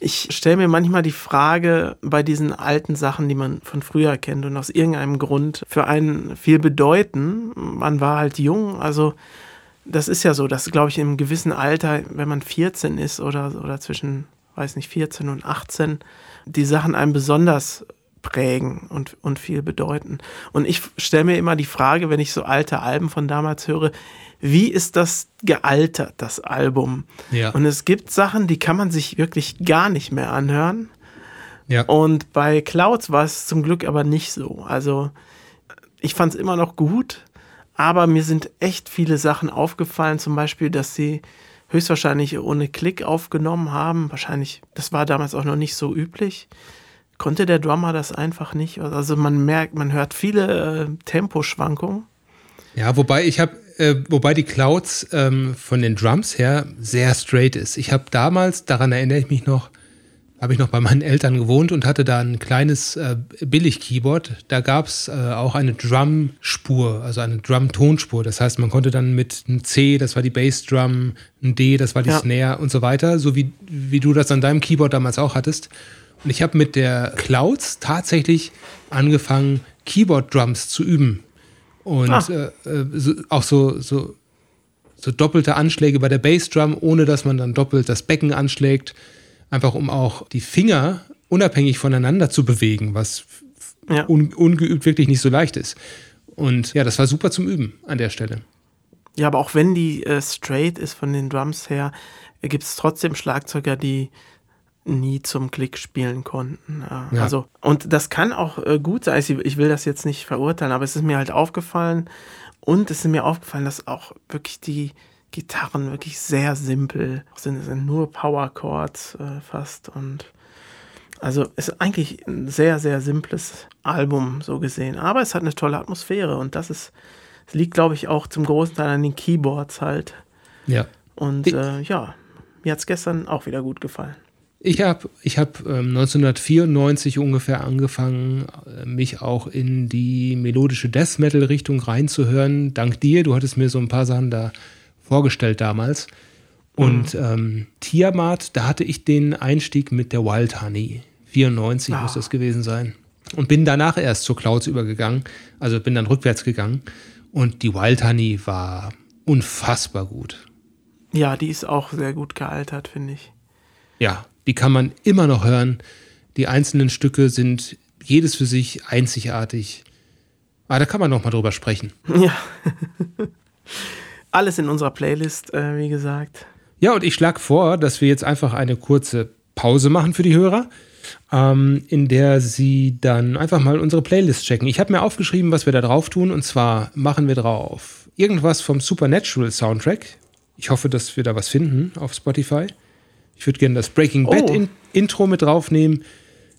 ich stelle mir manchmal die Frage bei diesen alten Sachen, die man von früher kennt und aus irgendeinem Grund für einen viel bedeuten. Man war halt jung, also das ist ja so, dass, glaube ich, im gewissen Alter, wenn man 14 ist oder, oder zwischen, weiß nicht, 14 und 18, die Sachen einem besonders prägen und, und viel bedeuten. Und ich stelle mir immer die Frage, wenn ich so alte Alben von damals höre, wie ist das gealtert, das Album? Ja. Und es gibt Sachen, die kann man sich wirklich gar nicht mehr anhören. Ja. Und bei Clouds war es zum Glück aber nicht so. Also ich fand es immer noch gut, aber mir sind echt viele Sachen aufgefallen, zum Beispiel, dass sie höchstwahrscheinlich ohne Klick aufgenommen haben. Wahrscheinlich, das war damals auch noch nicht so üblich. Konnte der Drummer das einfach nicht? Also man merkt, man hört viele äh, Temposchwankungen. Ja, wobei ich habe, äh, wobei die Clouds ähm, von den Drums her sehr straight ist. Ich habe damals, daran erinnere ich mich noch, habe ich noch bei meinen Eltern gewohnt und hatte da ein kleines äh, Billig-Keyboard. Da gab es äh, auch eine Drum-Spur, also eine Drum-Tonspur. Das heißt, man konnte dann mit einem C, das war die Bass-Drum, ein D, das war die ja. Snare und so weiter, so wie, wie du das an deinem Keyboard damals auch hattest. Und ich habe mit der Clouds tatsächlich angefangen, Keyboard-Drums zu üben. Und ah. äh, äh, so, auch so, so, so doppelte Anschläge bei der Bassdrum, ohne dass man dann doppelt das Becken anschlägt. Einfach um auch die Finger unabhängig voneinander zu bewegen, was ja. un, ungeübt wirklich nicht so leicht ist. Und ja, das war super zum Üben an der Stelle. Ja, aber auch wenn die äh, straight ist von den Drums her, gibt es trotzdem Schlagzeuger, die nie zum Klick spielen konnten. Ja. Also, und das kann auch äh, gut sein. Ich will das jetzt nicht verurteilen, aber es ist mir halt aufgefallen. Und es ist mir aufgefallen, dass auch wirklich die Gitarren wirklich sehr simpel sind. Es sind nur Power Chords äh, fast. Und also es ist eigentlich ein sehr, sehr simples Album, so gesehen. Aber es hat eine tolle Atmosphäre und das ist, es liegt, glaube ich, auch zum großen Teil an den Keyboards halt. Ja. Und äh, ja, mir hat es gestern auch wieder gut gefallen. Ich habe ich hab, ähm, 1994 ungefähr angefangen, äh, mich auch in die melodische Death Metal-Richtung reinzuhören. Dank dir, du hattest mir so ein paar Sachen da vorgestellt damals. Und mhm. ähm, Tiamat, da hatte ich den Einstieg mit der Wild Honey. 94 ah. muss das gewesen sein. Und bin danach erst zur Clouds übergegangen. Also bin dann rückwärts gegangen. Und die Wild Honey war unfassbar gut. Ja, die ist auch sehr gut gealtert, finde ich. Ja, die kann man immer noch hören. Die einzelnen Stücke sind jedes für sich einzigartig. Aber ah, da kann man noch mal drüber sprechen. Ja. Alles in unserer Playlist, äh, wie gesagt. Ja, und ich schlage vor, dass wir jetzt einfach eine kurze Pause machen für die Hörer, ähm, in der sie dann einfach mal unsere Playlist checken. Ich habe mir aufgeschrieben, was wir da drauf tun. Und zwar machen wir drauf irgendwas vom Supernatural Soundtrack. Ich hoffe, dass wir da was finden auf Spotify. Ich würde gerne das Breaking Bad oh. in Intro mit draufnehmen.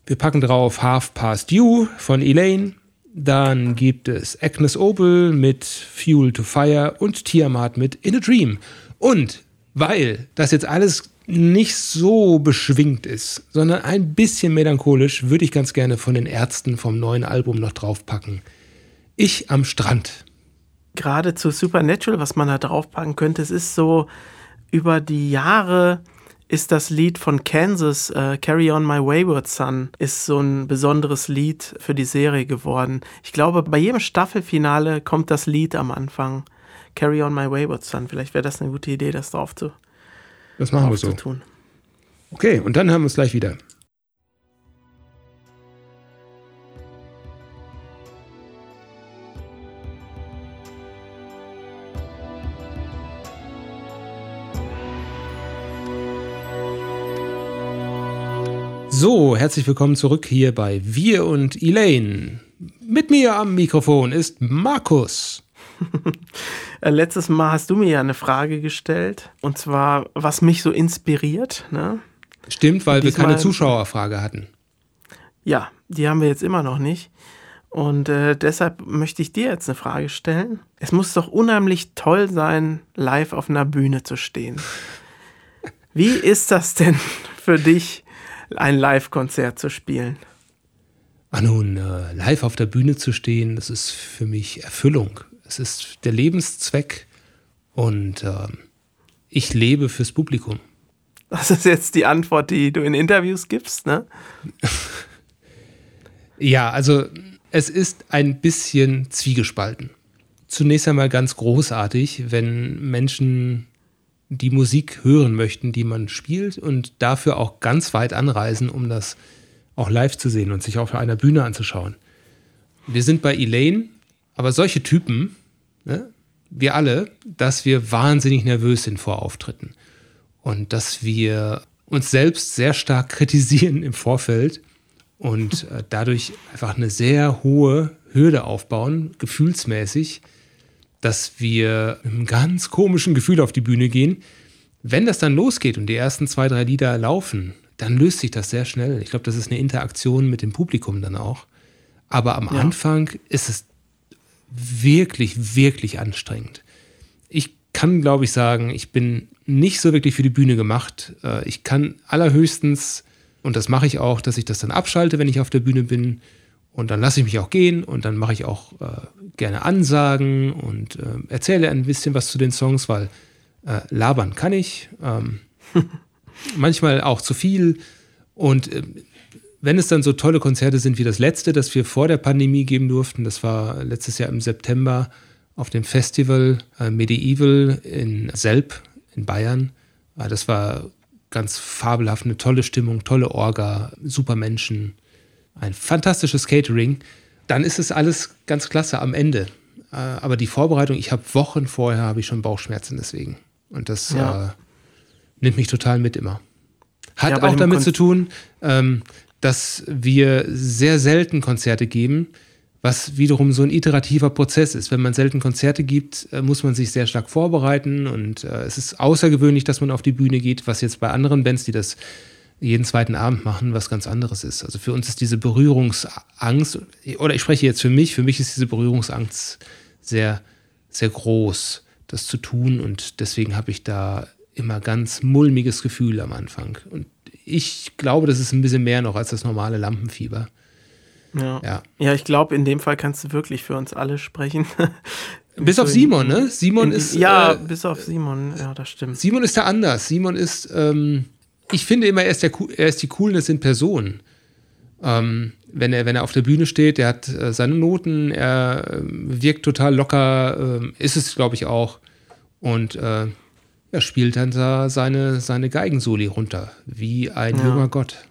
Wir packen drauf Half Past You von Elaine. Dann gibt es Agnes Obel mit Fuel to Fire und Tiamat mit In a Dream. Und weil das jetzt alles nicht so beschwingt ist, sondern ein bisschen melancholisch, würde ich ganz gerne von den Ärzten vom neuen Album noch draufpacken. Ich am Strand. Gerade zu Supernatural, was man da draufpacken könnte, es ist so über die Jahre ist das Lied von Kansas, äh, Carry On My Wayward Son, ist so ein besonderes Lied für die Serie geworden. Ich glaube, bei jedem Staffelfinale kommt das Lied am Anfang. Carry On My Wayward Son. Vielleicht wäre das eine gute Idee, das drauf zu, das machen wir so. tun. Okay, und dann haben wir uns gleich wieder. So, herzlich willkommen zurück hier bei Wir und Elaine. Mit mir am Mikrofon ist Markus. Äh, letztes Mal hast du mir ja eine Frage gestellt, und zwar, was mich so inspiriert. Ne? Stimmt, weil Diesmal, wir keine Zuschauerfrage hatten. Ja, die haben wir jetzt immer noch nicht. Und äh, deshalb möchte ich dir jetzt eine Frage stellen. Es muss doch unheimlich toll sein, live auf einer Bühne zu stehen. Wie ist das denn für dich, ein Live-Konzert zu spielen? Ach nun, äh, live auf der Bühne zu stehen, das ist für mich Erfüllung. Es ist der Lebenszweck und äh, ich lebe fürs Publikum. Das ist jetzt die Antwort, die du in Interviews gibst, ne? ja, also es ist ein bisschen zwiegespalten. Zunächst einmal ganz großartig, wenn Menschen die Musik hören möchten, die man spielt und dafür auch ganz weit anreisen, um das auch live zu sehen und sich auf einer Bühne anzuschauen. Wir sind bei Elaine, aber solche Typen, ne, wir alle, dass wir wahnsinnig nervös sind vor Auftritten und dass wir uns selbst sehr stark kritisieren im Vorfeld und äh, dadurch einfach eine sehr hohe Hürde aufbauen, gefühlsmäßig, dass wir mit einem ganz komischen Gefühl auf die Bühne gehen. Wenn das dann losgeht und die ersten zwei, drei Lieder laufen, dann löst sich das sehr schnell. Ich glaube, das ist eine Interaktion mit dem Publikum dann auch. Aber am ja. Anfang ist es wirklich, wirklich anstrengend. Ich kann, glaube ich, sagen, ich bin nicht so wirklich für die Bühne gemacht. Äh, ich kann allerhöchstens, und das mache ich auch, dass ich das dann abschalte, wenn ich auf der Bühne bin und dann lasse ich mich auch gehen und dann mache ich auch äh, gerne Ansagen und äh, erzähle ein bisschen was zu den Songs, weil äh, labern kann ich. Ähm, manchmal auch zu viel. Und äh, wenn es dann so tolle Konzerte sind wie das letzte, das wir vor der Pandemie geben durften, das war letztes Jahr im September auf dem Festival äh, Medieval in Selb in Bayern. Äh, das war ganz fabelhaft, eine tolle Stimmung, tolle Orga, super Menschen ein fantastisches Catering, dann ist es alles ganz klasse am Ende. Äh, aber die Vorbereitung, ich habe Wochen vorher habe ich schon Bauchschmerzen deswegen. Und das ja. äh, nimmt mich total mit immer. Hat ja, auch damit Kon zu tun, ähm, dass wir sehr selten Konzerte geben, was wiederum so ein iterativer Prozess ist. Wenn man selten Konzerte gibt, äh, muss man sich sehr stark vorbereiten und äh, es ist außergewöhnlich, dass man auf die Bühne geht, was jetzt bei anderen Bands, die das jeden zweiten Abend machen, was ganz anderes ist. Also für uns ist diese Berührungsangst, oder ich spreche jetzt für mich, für mich ist diese Berührungsangst sehr, sehr groß, das zu tun. Und deswegen habe ich da immer ganz mulmiges Gefühl am Anfang. Und ich glaube, das ist ein bisschen mehr noch als das normale Lampenfieber. Ja, ja. ja ich glaube, in dem Fall kannst du wirklich für uns alle sprechen. Bis auf Simon, ne? Simon in, ist. Ja, äh, bis auf Simon, ja, das stimmt. Simon ist da anders. Simon ist, ähm, ich finde immer, er ist, der, er ist die Coolness in Person. Ähm, wenn, er, wenn er auf der Bühne steht, er hat äh, seine Noten, er äh, wirkt total locker, äh, ist es, glaube ich, auch. Und äh, er spielt dann da seine, seine Geigensoli runter, wie ein ja. junger Gott.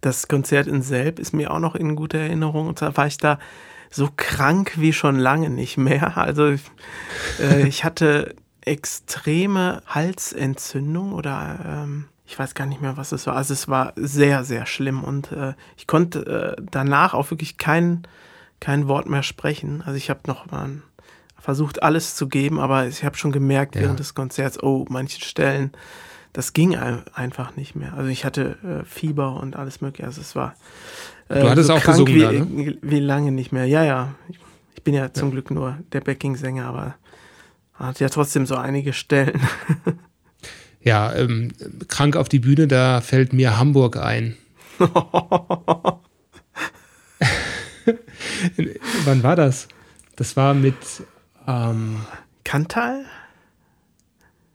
Das Konzert in Selb ist mir auch noch in guter Erinnerung. Und zwar war ich da so krank wie schon lange nicht mehr. Also äh, ich hatte extreme Halsentzündung oder ähm, ich weiß gar nicht mehr, was es war. Also es war sehr, sehr schlimm und äh, ich konnte äh, danach auch wirklich kein, kein Wort mehr sprechen. Also ich habe noch mal versucht, alles zu geben, aber ich habe schon gemerkt ja. während des Konzerts, oh, manche Stellen, das ging einfach nicht mehr. Also ich hatte äh, Fieber und alles mögliche. Also es war äh, du hattest so auch gesungen, wie, da, ne? wie lange nicht mehr. Ja, ja. Ich, ich bin ja zum ja. Glück nur der Backing-Sänger, aber hat ja trotzdem so einige Stellen. Ja, ähm, krank auf die Bühne, da fällt mir Hamburg ein. Wann war das? Das war mit ähm, Kantal?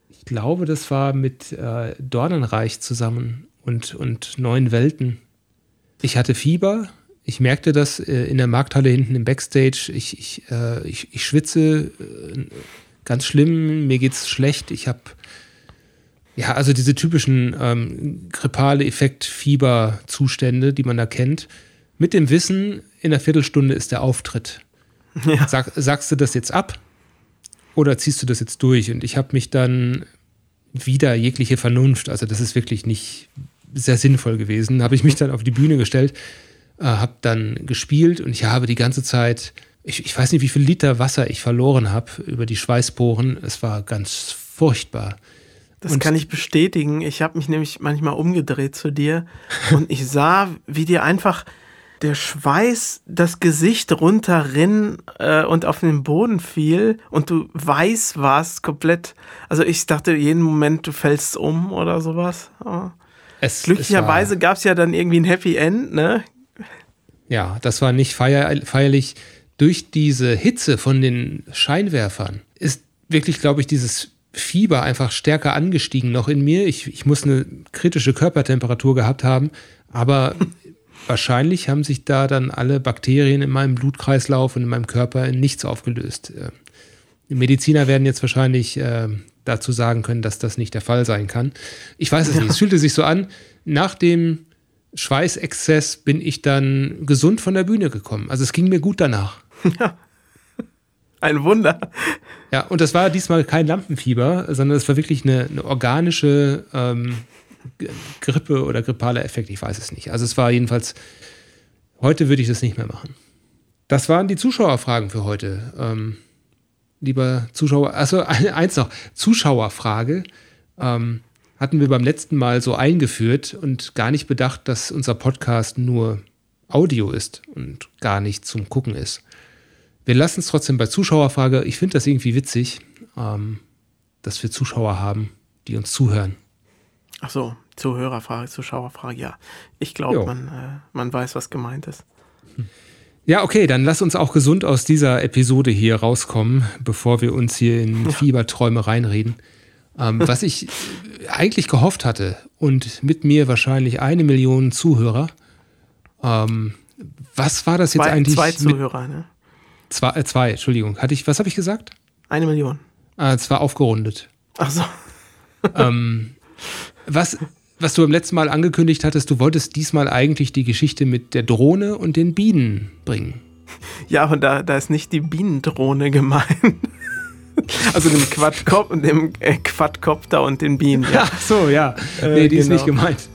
Ich glaube, das war mit äh, Dornenreich zusammen und, und Neuen Welten. Ich hatte Fieber. Ich merkte das äh, in der Markthalle hinten im Backstage. Ich, ich, äh, ich, ich schwitze äh, ganz schlimm. Mir geht's schlecht. Ich habe ja, also diese typischen ähm, grippale Effekt-Fieber-Zustände, die man da kennt, mit dem Wissen, in einer Viertelstunde ist der Auftritt. Ja. Sag, sagst du das jetzt ab oder ziehst du das jetzt durch? Und ich habe mich dann wieder jegliche Vernunft, also das ist wirklich nicht sehr sinnvoll gewesen, habe ich mich dann auf die Bühne gestellt, äh, habe dann gespielt und ich habe die ganze Zeit, ich, ich weiß nicht, wie viel Liter Wasser ich verloren habe über die Schweißporen. Es war ganz furchtbar. Das und kann ich bestätigen. Ich habe mich nämlich manchmal umgedreht zu dir und ich sah, wie dir einfach der Schweiß das Gesicht runterrinn äh, und auf den Boden fiel und du weiß warst komplett. Also ich dachte jeden Moment, du fällst um oder sowas. Es, Glücklicherweise gab es ja dann irgendwie ein Happy End, ne? Ja, das war nicht feier, feierlich. Durch diese Hitze von den Scheinwerfern ist wirklich, glaube ich, dieses Fieber einfach stärker angestiegen noch in mir. Ich, ich muss eine kritische Körpertemperatur gehabt haben, aber wahrscheinlich haben sich da dann alle Bakterien in meinem Blutkreislauf und in meinem Körper in nichts aufgelöst. Äh, Mediziner werden jetzt wahrscheinlich äh, dazu sagen können, dass das nicht der Fall sein kann. Ich weiß es ja. nicht. Es fühlte sich so an, nach dem Schweißexzess bin ich dann gesund von der Bühne gekommen. Also es ging mir gut danach. Ja. Ein Wunder. Ja, und das war diesmal kein Lampenfieber, sondern es war wirklich eine, eine organische ähm, Grippe oder grippaler Effekt, ich weiß es nicht. Also es war jedenfalls, heute würde ich das nicht mehr machen. Das waren die Zuschauerfragen für heute. Ähm, lieber Zuschauer, also eins noch, Zuschauerfrage. Ähm, hatten wir beim letzten Mal so eingeführt und gar nicht bedacht, dass unser Podcast nur Audio ist und gar nicht zum Gucken ist. Wir lassen es trotzdem bei Zuschauerfrage. Ich finde das irgendwie witzig, ähm, dass wir Zuschauer haben, die uns zuhören. Ach so, Zuhörerfrage, Zuschauerfrage, ja. Ich glaube, man, äh, man weiß, was gemeint ist. Ja, okay, dann lass uns auch gesund aus dieser Episode hier rauskommen, bevor wir uns hier in ja. Fieberträume reinreden. Ähm, was ich eigentlich gehofft hatte und mit mir wahrscheinlich eine Million Zuhörer. Ähm, was war das jetzt zwei, eigentlich? Zwei Zuhörer, ne? Zwei, äh, zwei, Entschuldigung. Hatte ich, was habe ich gesagt? Eine Million. Ah, es war aufgerundet. Ach so. ähm, was, was du beim letzten Mal angekündigt hattest, du wolltest diesmal eigentlich die Geschichte mit der Drohne und den Bienen bringen. Ja, und da, da ist nicht die Bienendrohne gemeint. Also dem, Quadcop dem äh, Quadcopter und den Bienen. Ja. Ach so, ja. Äh, nee, die genau. ist nicht gemeint.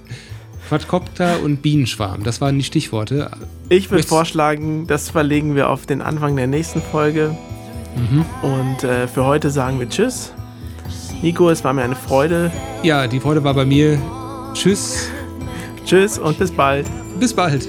Quadcopter und Bienenschwarm, das waren die Stichworte. Ich würde vorschlagen, das verlegen wir auf den Anfang der nächsten Folge. Mhm. Und äh, für heute sagen wir Tschüss. Nico, es war mir eine Freude. Ja, die Freude war bei mir. Tschüss. Tschüss und bis bald. Bis bald.